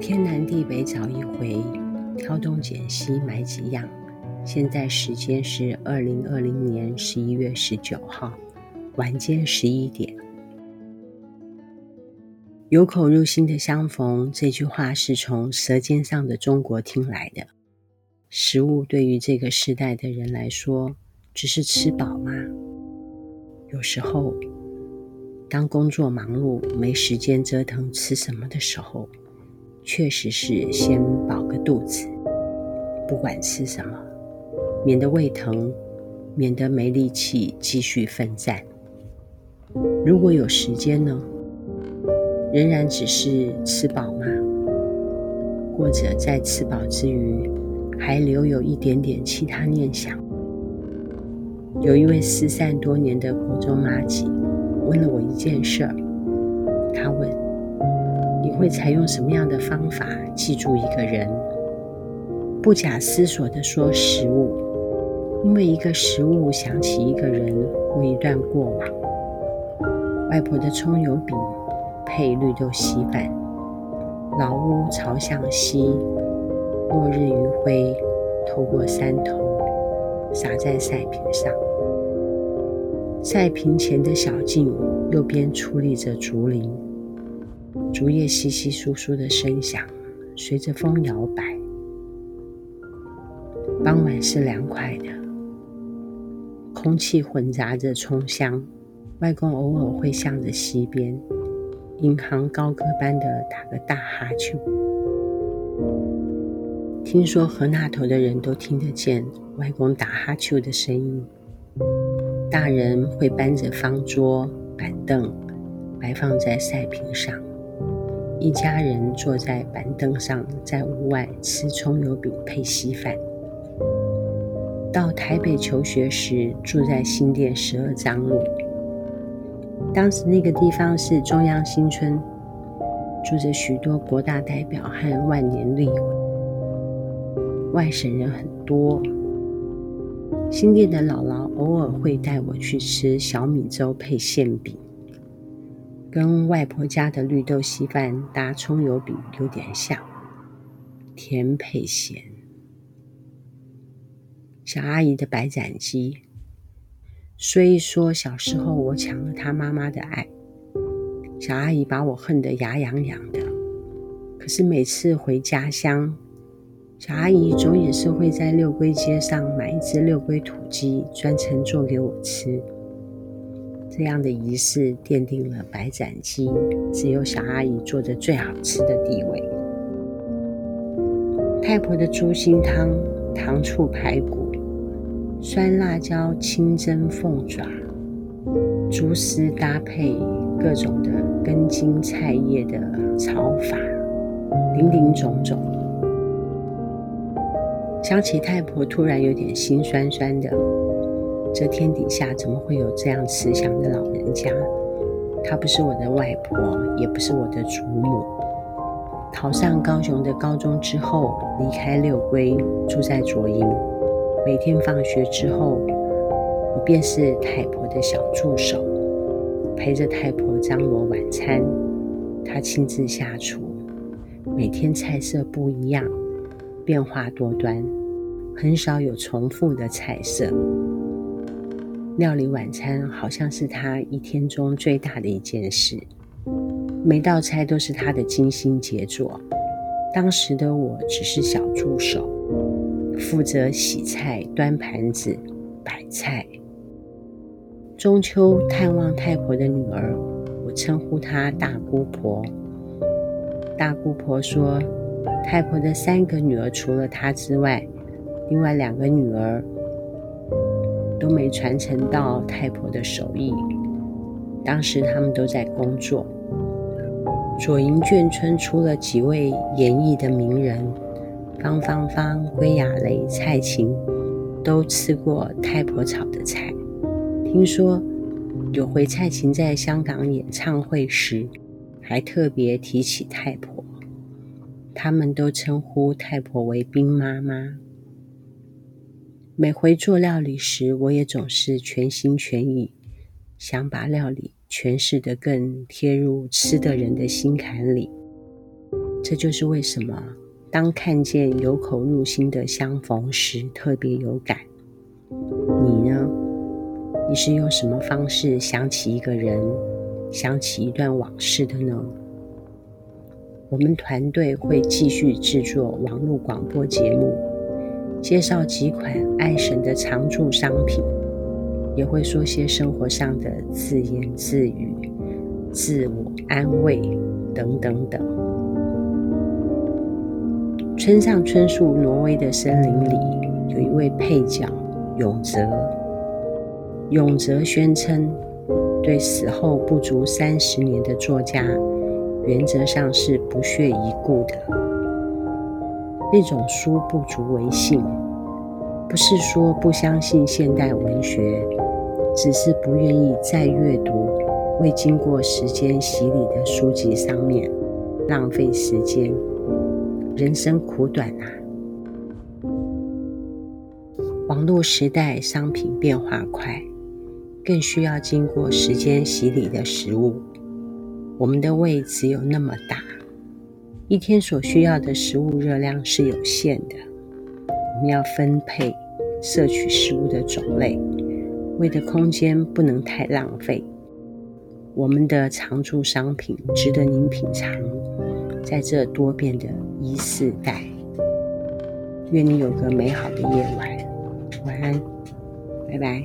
天南地北找一回，挑东拣西买几样。现在时间是二零二零年十一月十九号晚间十一点。有口入心的相逢，这句话是从《舌尖上的中国》听来的。食物对于这个时代的人来说，只是吃饱吗？有时候，当工作忙碌，没时间折腾吃什么的时候，确实是先饱个肚子，不管吃什么。免得胃疼，免得没力气继续奋战。如果有时间呢？仍然只是吃饱吗？或者在吃饱之余，还留有一点点其他念想？有一位失散多年的国中妈吉问了我一件事儿，他问：“你会采用什么样的方法记住一个人？”不假思索地说：“食物。”因为一个食物想起一个人或一段过往，外婆的葱油饼配绿豆稀饭，老屋朝向西，落日余晖透过山头洒在晒瓶上，晒瓶前的小径右边矗立着竹林，竹叶稀稀疏疏的声响随着风摇摆，傍晚是凉快的。空气混杂着葱香，外公偶尔会向着溪边，银行高歌般的打个大哈欠。听说河那头的人都听得见外公打哈欠的声音。大人会搬着方桌板凳，摆放在晒坪上，一家人坐在板凳上，在屋外吃葱油饼配稀饭。到台北求学时，住在新店十二张路。当时那个地方是中央新村，住着许多国大代表和万年立委，外省人很多。新店的姥姥偶尔会带我去吃小米粥配馅饼，跟外婆家的绿豆稀饭搭葱油饼有点像，甜配咸。小阿姨的白斩鸡，虽说小时候我抢了她妈妈的爱，小阿姨把我恨得牙痒痒的。可是每次回家乡，小阿姨总也是会在六龟街上买一只六龟土鸡，专程做给我吃。这样的仪式奠定了白斩鸡只有小阿姨做的最好吃的地位。太婆的猪心汤、糖醋排骨。酸辣椒清蒸凤爪，猪丝搭配各种的根茎菜叶的炒法，林林总总。想起太婆，突然有点心酸酸的。这天底下怎么会有这样慈祥的老人家？她不是我的外婆，也不是我的祖母。考上高雄的高中之后，离开六龟，住在左营。每天放学之后，我便是太婆的小助手，陪着太婆张罗晚餐。她亲自下厨，每天菜色不一样，变化多端，很少有重复的菜色。料理晚餐好像是她一天中最大的一件事，每道菜都是她的精心杰作。当时的我只是小助手。负责洗菜、端盘子、摆菜。中秋探望太婆的女儿，我称呼她大姑婆。大姑婆说，太婆的三个女儿除了她之外，另外两个女儿都没传承到太婆的手艺。当时他们都在工作。左营眷村出了几位演艺的名人。方芳芳、归亚蕾、蔡琴都吃过太婆炒的菜。听说有回蔡琴在香港演唱会时，还特别提起太婆。他们都称呼太婆为冰妈妈。每回做料理时，我也总是全心全意，想把料理诠释得更贴入吃的人的心坎里。这就是为什么当看见有口入心的相逢时，特别有感。你呢？你是用什么方式想起一个人，想起一段往事的呢？我们团队会继续制作网络广播节目，介绍几款爱神的常驻商品，也会说些生活上的自言自语、自我安慰等等等。村上春树《挪威的森林》里有一位配角永泽，永泽宣称，对死后不足三十年的作家。原则上是不屑一顾的，那种书不足为信，不是说不相信现代文学，只是不愿意在阅读未经过时间洗礼的书籍上面浪费时间。人生苦短啊！网络时代，商品变化快，更需要经过时间洗礼的食物。我们的胃只有那么大，一天所需要的食物热量是有限的。我们要分配摄取食物的种类，胃的空间不能太浪费。我们的常驻商品值得您品尝，在这多变的一世代。愿你有个美好的夜晚，晚安，拜拜，